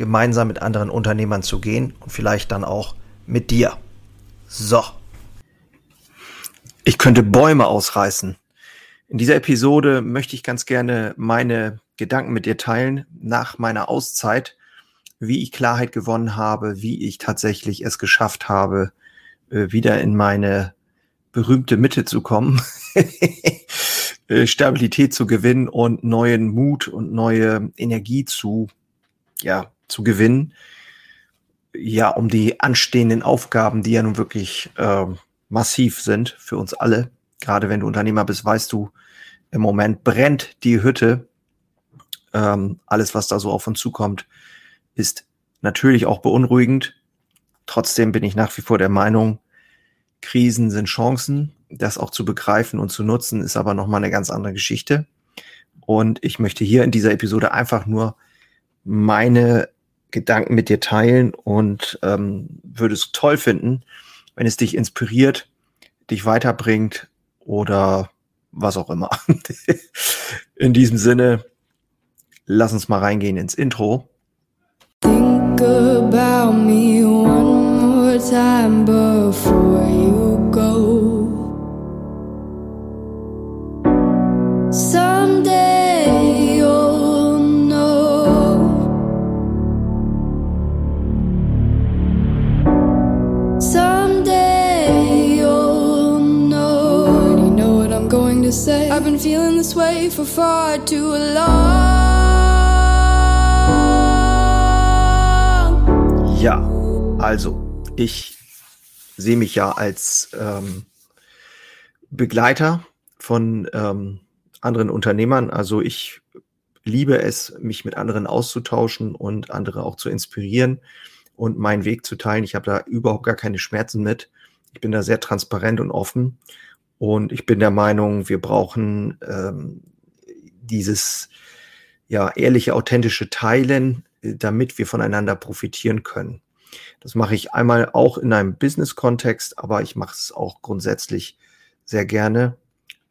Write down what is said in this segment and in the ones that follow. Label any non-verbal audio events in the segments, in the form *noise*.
gemeinsam mit anderen Unternehmern zu gehen und vielleicht dann auch mit dir. So. Ich könnte Bäume ausreißen. In dieser Episode möchte ich ganz gerne meine Gedanken mit dir teilen nach meiner Auszeit, wie ich Klarheit gewonnen habe, wie ich tatsächlich es geschafft habe, äh, wieder in meine berühmte Mitte zu kommen, *laughs* äh, Stabilität zu gewinnen und neuen Mut und neue Energie zu, ja, zu gewinnen. Ja, um die anstehenden Aufgaben, die ja nun wirklich äh, massiv sind für uns alle. Gerade wenn du Unternehmer bist, weißt du, im Moment brennt die Hütte. Ähm, alles, was da so auf uns zukommt, ist natürlich auch beunruhigend. Trotzdem bin ich nach wie vor der Meinung, Krisen sind Chancen. Das auch zu begreifen und zu nutzen, ist aber nochmal eine ganz andere Geschichte. Und ich möchte hier in dieser Episode einfach nur meine Gedanken mit dir teilen und ähm, würde es toll finden, wenn es dich inspiriert, dich weiterbringt oder was auch immer. *laughs* In diesem Sinne, lass uns mal reingehen ins Intro. Think about me one more time before you go. to feeling this way for far too long. Ja, also ich sehe mich ja als ähm, Begleiter von ähm, anderen Unternehmern. Also ich liebe es, mich mit anderen auszutauschen und andere auch zu inspirieren und meinen Weg zu teilen. Ich habe da überhaupt gar keine Schmerzen mit. Ich bin da sehr transparent und offen und ich bin der Meinung, wir brauchen ähm, dieses ja ehrliche, authentische Teilen, äh, damit wir voneinander profitieren können. Das mache ich einmal auch in einem Business-Kontext, aber ich mache es auch grundsätzlich sehr gerne,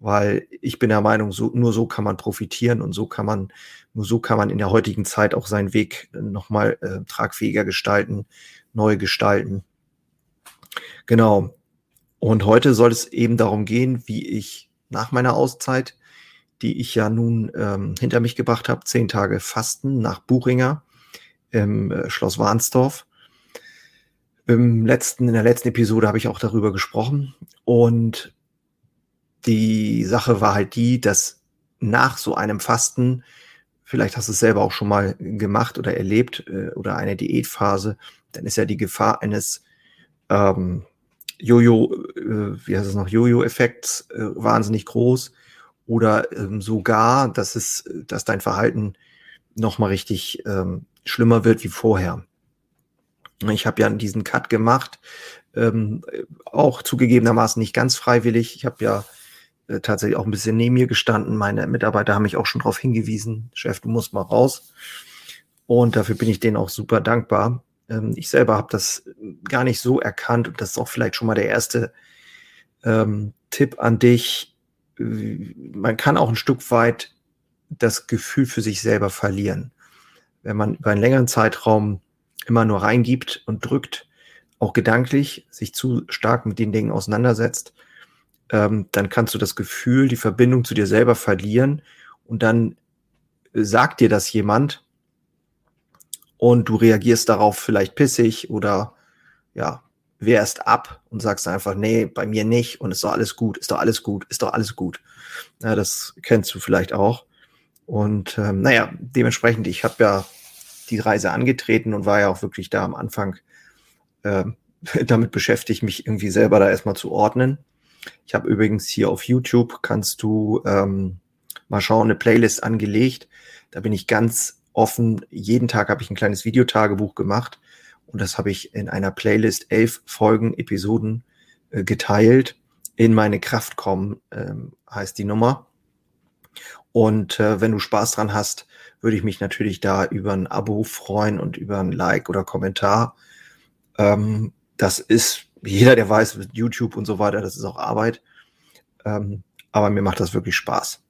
weil ich bin der Meinung, so, nur so kann man profitieren und so kann man, nur so kann man in der heutigen Zeit auch seinen Weg äh, nochmal äh, tragfähiger gestalten, neu gestalten. Genau. Und heute soll es eben darum gehen, wie ich nach meiner Auszeit, die ich ja nun ähm, hinter mich gebracht habe, zehn Tage Fasten nach Buchinger im äh, Schloss Warnsdorf. Im letzten, in der letzten Episode habe ich auch darüber gesprochen. Und die Sache war halt die, dass nach so einem Fasten, vielleicht hast du es selber auch schon mal gemacht oder erlebt, äh, oder eine Diätphase, dann ist ja die Gefahr eines ähm, Jojo, äh, wie heißt es noch, Jojo-Effekt äh, wahnsinnig groß oder ähm, sogar, dass es, dass dein Verhalten noch mal richtig ähm, schlimmer wird wie vorher. Ich habe ja diesen Cut gemacht, ähm, auch zugegebenermaßen nicht ganz freiwillig. Ich habe ja äh, tatsächlich auch ein bisschen neben mir gestanden. Meine Mitarbeiter haben mich auch schon darauf hingewiesen, Chef, du musst mal raus. Und dafür bin ich denen auch super dankbar. Ähm, ich selber habe das gar nicht so erkannt und das ist auch vielleicht schon mal der erste ähm, Tipp an dich. Man kann auch ein Stück weit das Gefühl für sich selber verlieren. Wenn man über einen längeren Zeitraum immer nur reingibt und drückt, auch gedanklich sich zu stark mit den Dingen auseinandersetzt, ähm, dann kannst du das Gefühl, die Verbindung zu dir selber verlieren und dann sagt dir das jemand und du reagierst darauf vielleicht pissig oder ja, wehrst ab und sagst einfach, nee, bei mir nicht und ist doch alles gut, ist doch alles gut, ist doch alles gut. Ja, das kennst du vielleicht auch. Und ähm, naja, dementsprechend, ich habe ja die Reise angetreten und war ja auch wirklich da am Anfang äh, *laughs* damit beschäftigt, mich irgendwie selber da erstmal zu ordnen. Ich habe übrigens hier auf YouTube, kannst du ähm, mal schauen, eine Playlist angelegt. Da bin ich ganz offen. Jeden Tag habe ich ein kleines Videotagebuch gemacht und das habe ich in einer Playlist elf Folgen, Episoden äh, geteilt. In meine Kraft kommen ähm, heißt die Nummer. Und äh, wenn du Spaß dran hast, würde ich mich natürlich da über ein Abo freuen und über ein Like oder Kommentar. Ähm, das ist, jeder, der weiß, YouTube und so weiter, das ist auch Arbeit. Ähm, aber mir macht das wirklich Spaß.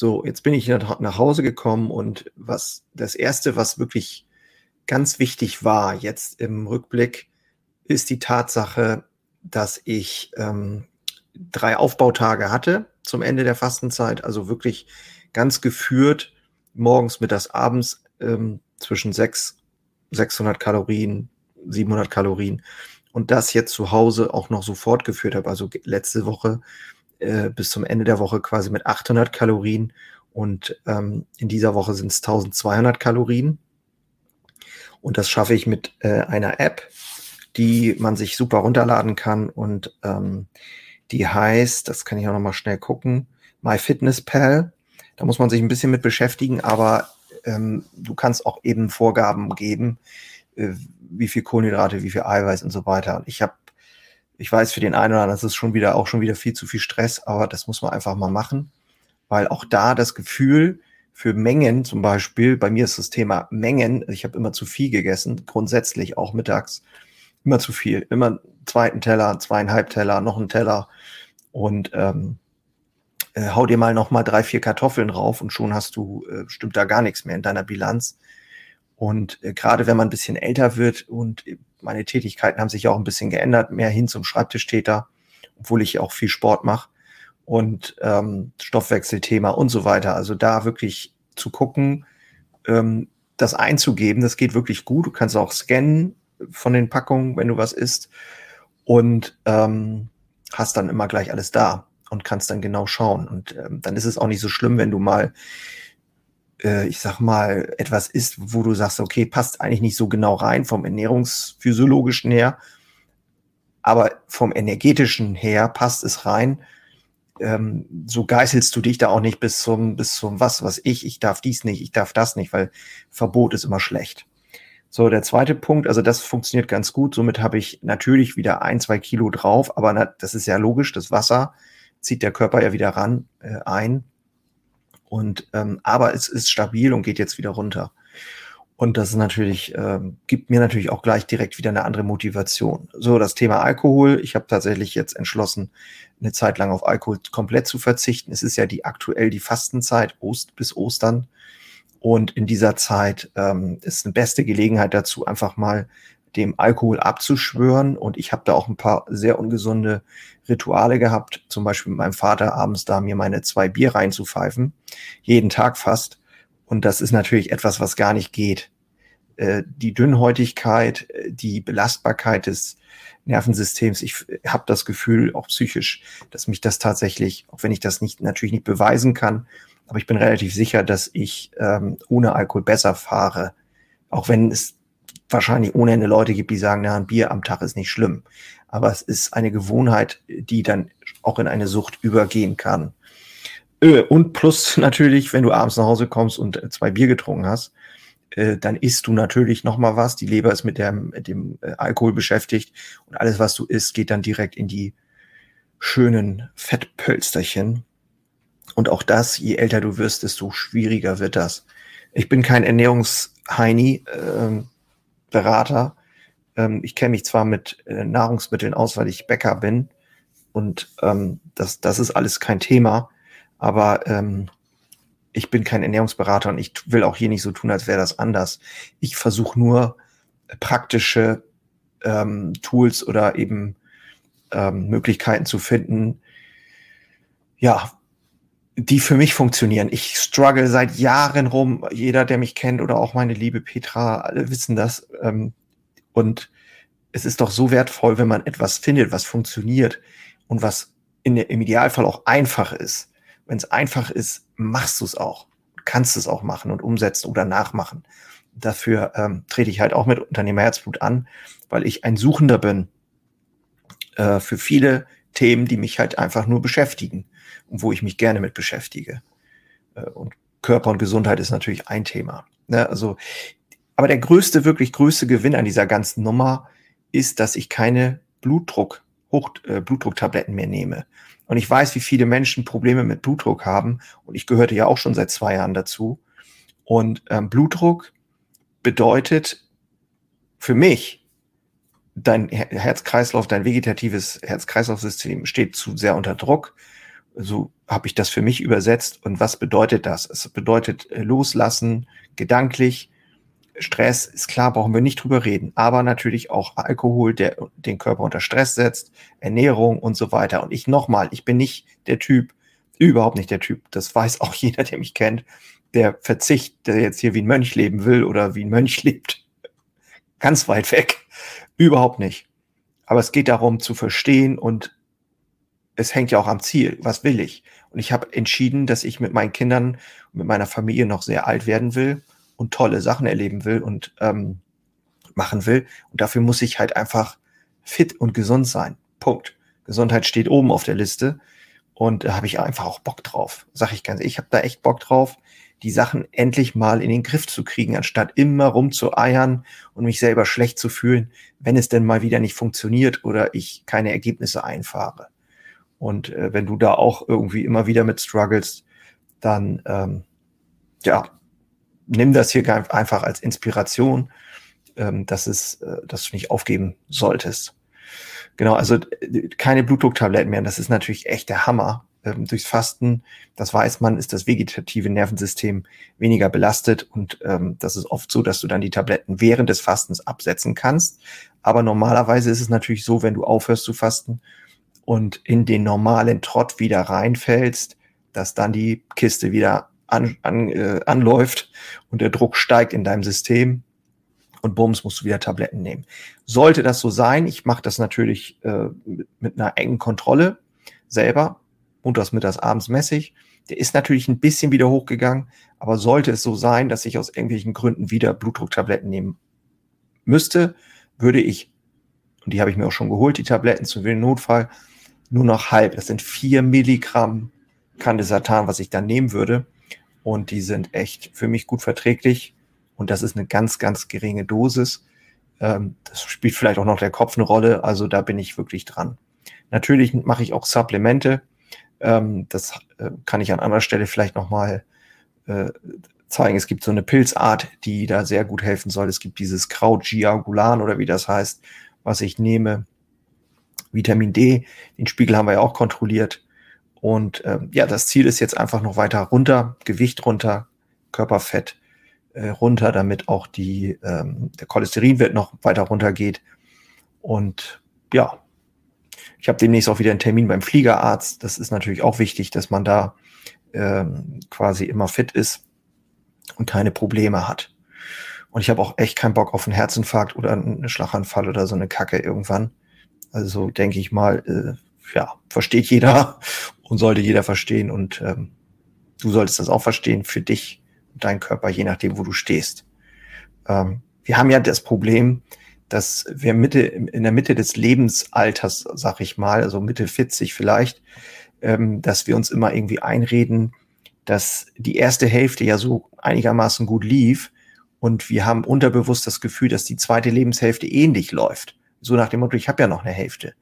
So, jetzt bin ich nach Hause gekommen und was das erste, was wirklich ganz wichtig war jetzt im Rückblick, ist die Tatsache, dass ich ähm, drei Aufbautage hatte zum Ende der Fastenzeit, also wirklich ganz geführt, morgens, mittags, abends ähm, zwischen sechs, 600 Kalorien, 700 Kalorien und das jetzt zu Hause auch noch so fortgeführt habe. Also letzte Woche äh, bis zum Ende der Woche quasi mit 800 Kalorien und ähm, in dieser Woche sind es 1200 Kalorien. Und das schaffe ich mit äh, einer App, die man sich super runterladen kann und ähm, die heißt, das kann ich auch noch mal schnell gucken, MyFitnessPal. Da muss man sich ein bisschen mit beschäftigen, aber ähm, du kannst auch eben Vorgaben geben, äh, wie viel Kohlenhydrate, wie viel Eiweiß und so weiter. Und ich habe, ich weiß für den einen oder anderen, das ist schon wieder auch schon wieder viel zu viel Stress, aber das muss man einfach mal machen, weil auch da das Gefühl für Mengen zum Beispiel, bei mir ist das Thema Mengen, ich habe immer zu viel gegessen, grundsätzlich auch mittags, immer zu viel, immer einen zweiten Teller, zweieinhalb Teller, noch einen Teller und ähm, äh, hau dir mal noch mal drei, vier Kartoffeln drauf und schon hast du, äh, stimmt da gar nichts mehr in deiner Bilanz. Und äh, gerade wenn man ein bisschen älter wird und meine Tätigkeiten haben sich auch ein bisschen geändert, mehr hin zum Schreibtischtäter, obwohl ich auch viel Sport mache und ähm, Stoffwechselthema und so weiter. Also da wirklich zu gucken, ähm, das einzugeben, das geht wirklich gut. Du kannst auch scannen von den Packungen, wenn du was isst und ähm, hast dann immer gleich alles da und kannst dann genau schauen. Und ähm, dann ist es auch nicht so schlimm, wenn du mal äh, ich sag mal, etwas ist, wo du sagst, okay, passt eigentlich nicht so genau rein vom ernährungsphysiologischen her, aber vom energetischen her passt es rein. Ähm, so geißelst du dich da auch nicht bis zum, bis zum was, was ich, ich darf dies nicht, ich darf das nicht, weil Verbot ist immer schlecht. So, der zweite Punkt, also das funktioniert ganz gut. Somit habe ich natürlich wieder ein, zwei Kilo drauf, aber na, das ist ja logisch, das Wasser zieht der Körper ja wieder ran äh, ein. Und ähm, aber es ist stabil und geht jetzt wieder runter. Und das ist natürlich, ähm, gibt mir natürlich auch gleich direkt wieder eine andere Motivation. So, das Thema Alkohol. Ich habe tatsächlich jetzt entschlossen, eine Zeit lang auf Alkohol komplett zu verzichten. Es ist ja die aktuell die Fastenzeit, Ost bis Ostern. Und in dieser Zeit ähm, ist eine beste Gelegenheit dazu, einfach mal dem Alkohol abzuschwören. Und ich habe da auch ein paar sehr ungesunde Rituale gehabt, zum Beispiel mit meinem Vater abends da mir meine zwei Bier reinzupfeifen, jeden Tag fast. Und das ist natürlich etwas, was gar nicht geht. Äh, die Dünnhäutigkeit, äh, die Belastbarkeit des Nervensystems, ich habe das Gefühl, auch psychisch, dass mich das tatsächlich, auch wenn ich das nicht natürlich nicht beweisen kann, aber ich bin relativ sicher, dass ich ähm, ohne Alkohol besser fahre, auch wenn es wahrscheinlich ohne Ende Leute gibt, die sagen, na, ein Bier am Tag ist nicht schlimm. Aber es ist eine Gewohnheit, die dann auch in eine Sucht übergehen kann. Und plus *laughs* natürlich, wenn du abends nach Hause kommst und zwei Bier getrunken hast, äh, dann isst du natürlich noch mal was. Die Leber ist mit dem, mit dem äh, Alkohol beschäftigt und alles, was du isst, geht dann direkt in die schönen Fettpölsterchen. Und auch das, je älter du wirst, desto schwieriger wird das. Ich bin kein Ernährungsheini. Äh, Berater. Ähm, ich kenne mich zwar mit äh, Nahrungsmitteln aus, weil ich Bäcker bin und ähm, das, das ist alles kein Thema, aber ähm, ich bin kein Ernährungsberater und ich will auch hier nicht so tun, als wäre das anders. Ich versuche nur praktische ähm, Tools oder eben ähm, Möglichkeiten zu finden, ja, die für mich funktionieren. Ich struggle seit Jahren rum. Jeder, der mich kennt oder auch meine liebe Petra, alle wissen das. Ähm, und es ist doch so wertvoll, wenn man etwas findet, was funktioniert und was in, im Idealfall auch einfach ist. Wenn es einfach ist, machst du es auch. Kannst es auch machen und umsetzen oder nachmachen. Dafür ähm, trete ich halt auch mit Unternehmerherzblut an, weil ich ein Suchender bin äh, für viele Themen, die mich halt einfach nur beschäftigen und wo ich mich gerne mit beschäftige. Äh, und Körper und Gesundheit ist natürlich ein Thema. Ne? Also, aber der größte, wirklich größte Gewinn an dieser ganzen Nummer ist, dass ich keine Blutdruck, Hoch, äh, Blutdrucktabletten mehr nehme. Und ich weiß, wie viele Menschen Probleme mit Blutdruck haben. Und ich gehörte ja auch schon seit zwei Jahren dazu. Und ähm, Blutdruck bedeutet für mich, dein Herzkreislauf, dein vegetatives Herz-Kreislauf-System steht zu sehr unter Druck. So habe ich das für mich übersetzt. Und was bedeutet das? Es bedeutet äh, loslassen, gedanklich. Stress ist klar, brauchen wir nicht drüber reden. Aber natürlich auch Alkohol, der den Körper unter Stress setzt, Ernährung und so weiter. Und ich nochmal, ich bin nicht der Typ, überhaupt nicht der Typ. Das weiß auch *laughs* jeder, der mich kennt. Der Verzicht, der jetzt hier wie ein Mönch leben will oder wie ein Mönch *laughs* lebt. Ganz weit weg. Überhaupt nicht. Aber es geht darum zu verstehen und es hängt ja auch am Ziel. Was will ich? Und ich habe entschieden, dass ich mit meinen Kindern und mit meiner Familie noch sehr alt werden will und tolle Sachen erleben will und ähm, machen will. Und dafür muss ich halt einfach fit und gesund sein. Punkt. Gesundheit steht oben auf der Liste und da habe ich einfach auch Bock drauf. Sag ich ganz, ich habe da echt Bock drauf, die Sachen endlich mal in den Griff zu kriegen, anstatt immer rumzueiern und mich selber schlecht zu fühlen, wenn es denn mal wieder nicht funktioniert oder ich keine Ergebnisse einfahre. Und äh, wenn du da auch irgendwie immer wieder mit struggles, dann ähm, ja, nimm das hier einfach als Inspiration, ähm, dass es, äh, dass du nicht aufgeben solltest. Genau, also äh, keine Blutdrucktabletten mehr. Das ist natürlich echt der Hammer. Ähm, durchs Fasten, das weiß man, ist das vegetative Nervensystem weniger belastet und ähm, das ist oft so, dass du dann die Tabletten während des Fastens absetzen kannst. Aber normalerweise ist es natürlich so, wenn du aufhörst zu fasten und in den normalen Trott wieder reinfällst, dass dann die Kiste wieder an, an, äh, anläuft und der Druck steigt in deinem System und bums musst du wieder Tabletten nehmen. Sollte das so sein, ich mache das natürlich äh, mit, mit einer engen Kontrolle selber, montags, mittags, abends messig. Der ist natürlich ein bisschen wieder hochgegangen, aber sollte es so sein, dass ich aus irgendwelchen Gründen wieder Blutdrucktabletten nehmen müsste, würde ich, und die habe ich mir auch schon geholt, die Tabletten zu den Notfall, nur noch halb. Das sind vier Milligramm Candesatan, was ich dann nehmen würde. Und die sind echt für mich gut verträglich. Und das ist eine ganz, ganz geringe Dosis. Ähm, das spielt vielleicht auch noch der Kopf eine Rolle. Also da bin ich wirklich dran. Natürlich mache ich auch Supplemente. Ähm, das äh, kann ich an anderer Stelle vielleicht nochmal äh, zeigen. Es gibt so eine Pilzart, die da sehr gut helfen soll. Es gibt dieses Kraut Giagulan oder wie das heißt, was ich nehme. Vitamin D, den Spiegel haben wir ja auch kontrolliert. Und äh, ja, das Ziel ist jetzt einfach noch weiter runter, Gewicht runter, Körperfett äh, runter, damit auch die, ähm, der Cholesterinwert noch weiter runter geht. Und ja, ich habe demnächst auch wieder einen Termin beim Fliegerarzt. Das ist natürlich auch wichtig, dass man da ähm, quasi immer fit ist und keine Probleme hat. Und ich habe auch echt keinen Bock auf einen Herzinfarkt oder einen Schlaganfall oder so eine Kacke irgendwann. Also denke ich mal, äh, ja, versteht jeder *laughs* und sollte jeder verstehen und ähm, du solltest das auch verstehen für dich und deinen Körper, je nachdem, wo du stehst. Ähm, wir haben ja das Problem, dass wir Mitte, in der Mitte des Lebensalters, sag ich mal, also Mitte 40 vielleicht, ähm, dass wir uns immer irgendwie einreden, dass die erste Hälfte ja so einigermaßen gut lief und wir haben unterbewusst das Gefühl, dass die zweite Lebenshälfte ähnlich läuft. So nach dem Motto, ich habe ja noch eine Hälfte.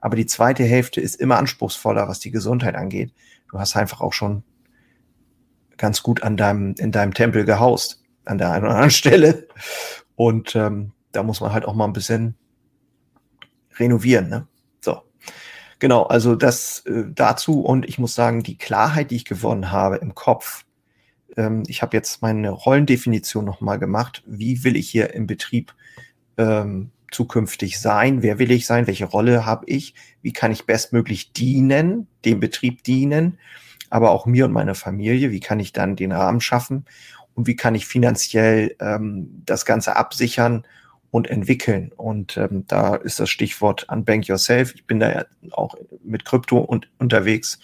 Aber die zweite Hälfte ist immer anspruchsvoller, was die Gesundheit angeht. Du hast einfach auch schon ganz gut an deinem, in deinem Tempel gehaust, an der einen oder anderen Stelle. Und ähm, da muss man halt auch mal ein bisschen renovieren. Ne? So. Genau, also das äh, dazu. Und ich muss sagen, die Klarheit, die ich gewonnen habe im Kopf, ähm, ich habe jetzt meine Rollendefinition nochmal gemacht. Wie will ich hier im Betrieb ähm, zukünftig sein? Wer will ich sein? Welche Rolle habe ich? Wie kann ich bestmöglich dienen, dem Betrieb dienen, aber auch mir und meiner Familie? Wie kann ich dann den Rahmen schaffen? Und wie kann ich finanziell ähm, das Ganze absichern und entwickeln? Und ähm, da ist das Stichwort Unbank Yourself. Ich bin da ja auch mit Krypto und, unterwegs.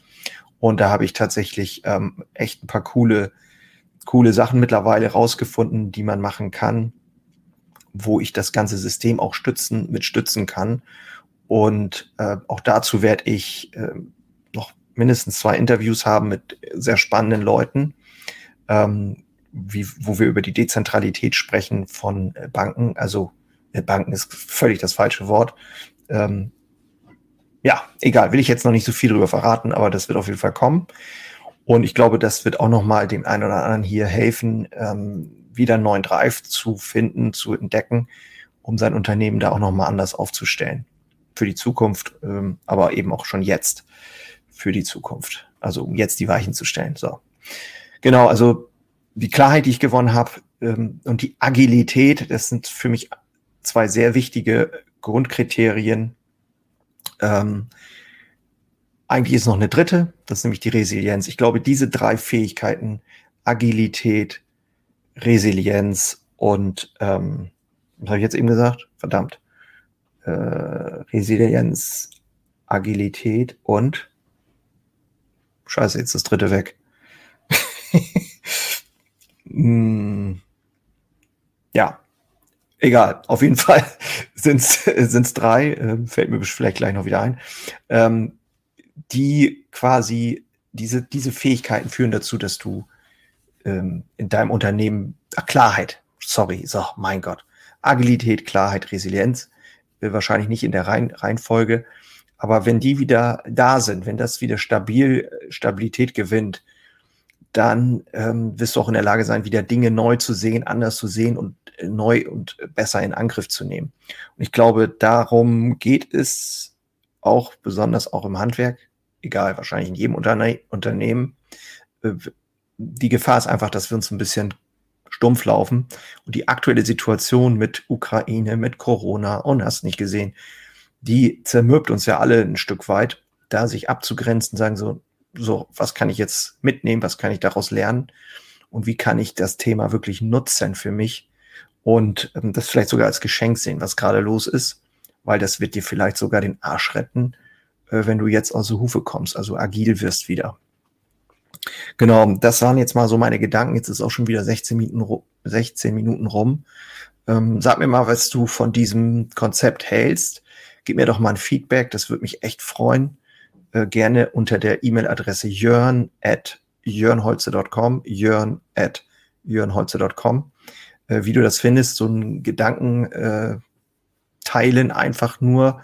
Und da habe ich tatsächlich ähm, echt ein paar coole, coole Sachen mittlerweile rausgefunden, die man machen kann wo ich das ganze System auch stützen, mit stützen kann. Und äh, auch dazu werde ich äh, noch mindestens zwei Interviews haben mit sehr spannenden Leuten, ähm, wie, wo wir über die Dezentralität sprechen von äh, Banken. Also äh, Banken ist völlig das falsche Wort. Ähm, ja, egal, will ich jetzt noch nicht so viel darüber verraten, aber das wird auf jeden Fall kommen. Und ich glaube, das wird auch nochmal dem einen oder anderen hier helfen, ähm, wieder einen neuen Drive zu finden, zu entdecken, um sein Unternehmen da auch nochmal anders aufzustellen. Für die Zukunft, ähm, aber eben auch schon jetzt für die Zukunft. Also um jetzt die Weichen zu stellen. So. Genau, also die Klarheit, die ich gewonnen habe ähm, und die Agilität, das sind für mich zwei sehr wichtige Grundkriterien. Ähm, eigentlich ist noch eine dritte, das ist nämlich die Resilienz. Ich glaube, diese drei Fähigkeiten, Agilität, Resilienz und, ähm, was habe ich jetzt eben gesagt? Verdammt. Äh, Resilienz, Agilität und Scheiße, jetzt das dritte weg. *laughs* hm, ja, egal. Auf jeden Fall *laughs* sind es drei, äh, fällt mir vielleicht gleich noch wieder ein, ähm, die quasi diese, diese Fähigkeiten führen dazu, dass du ähm, in deinem Unternehmen ach, Klarheit, sorry, so, mein Gott, Agilität, Klarheit, Resilienz, wahrscheinlich nicht in der Rein Reihenfolge, aber wenn die wieder da sind, wenn das wieder stabil, Stabilität gewinnt, dann ähm, wirst du auch in der Lage sein, wieder Dinge neu zu sehen, anders zu sehen und äh, neu und besser in Angriff zu nehmen. Und ich glaube, darum geht es auch besonders auch im Handwerk, egal, wahrscheinlich in jedem Unterne Unternehmen. Äh, die Gefahr ist einfach, dass wir uns ein bisschen stumpf laufen und die aktuelle Situation mit Ukraine, mit Corona und hast nicht gesehen, die zermürbt uns ja alle ein Stück weit, da sich abzugrenzen, sagen so, so, was kann ich jetzt mitnehmen, was kann ich daraus lernen und wie kann ich das Thema wirklich nutzen für mich und ähm, das vielleicht sogar als Geschenk sehen, was gerade los ist, weil das wird dir vielleicht sogar den Arsch retten, äh, wenn du jetzt aus der Hufe kommst, also agil wirst wieder. Genau, das waren jetzt mal so meine Gedanken. Jetzt ist auch schon wieder 16 Minuten, 16 Minuten rum. Ähm, sag mir mal, was du von diesem Konzept hältst. Gib mir doch mal ein Feedback, das würde mich echt freuen. Äh, gerne unter der E-Mail-Adresse jörn at jörnholze.com, jörn at jörnholze.com. Äh, wie du das findest, so ein Gedanken äh, teilen, einfach nur,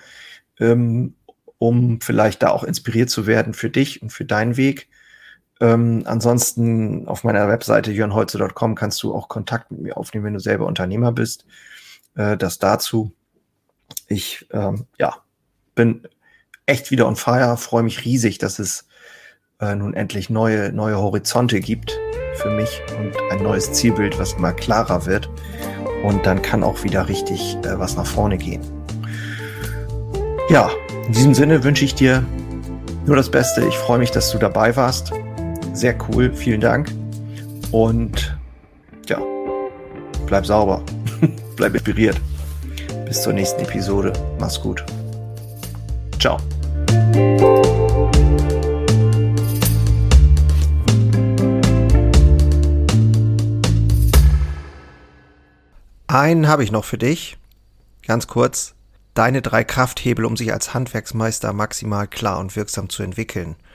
ähm, um vielleicht da auch inspiriert zu werden für dich und für deinen Weg. Ähm, ansonsten auf meiner Webseite jörnholze.com kannst du auch Kontakt mit mir aufnehmen, wenn du selber Unternehmer bist. Äh, das dazu. Ich ähm, ja, bin echt wieder on fire, freue mich riesig, dass es äh, nun endlich neue, neue Horizonte gibt für mich und ein neues Zielbild, was immer klarer wird. Und dann kann auch wieder richtig äh, was nach vorne gehen. Ja, in diesem Sinne wünsche ich dir nur das Beste. Ich freue mich, dass du dabei warst. Sehr cool, vielen Dank. Und ja, bleib sauber, *laughs* bleib inspiriert. Bis zur nächsten Episode. Mach's gut. Ciao. Einen habe ich noch für dich. Ganz kurz. Deine drei Krafthebel, um sich als Handwerksmeister maximal klar und wirksam zu entwickeln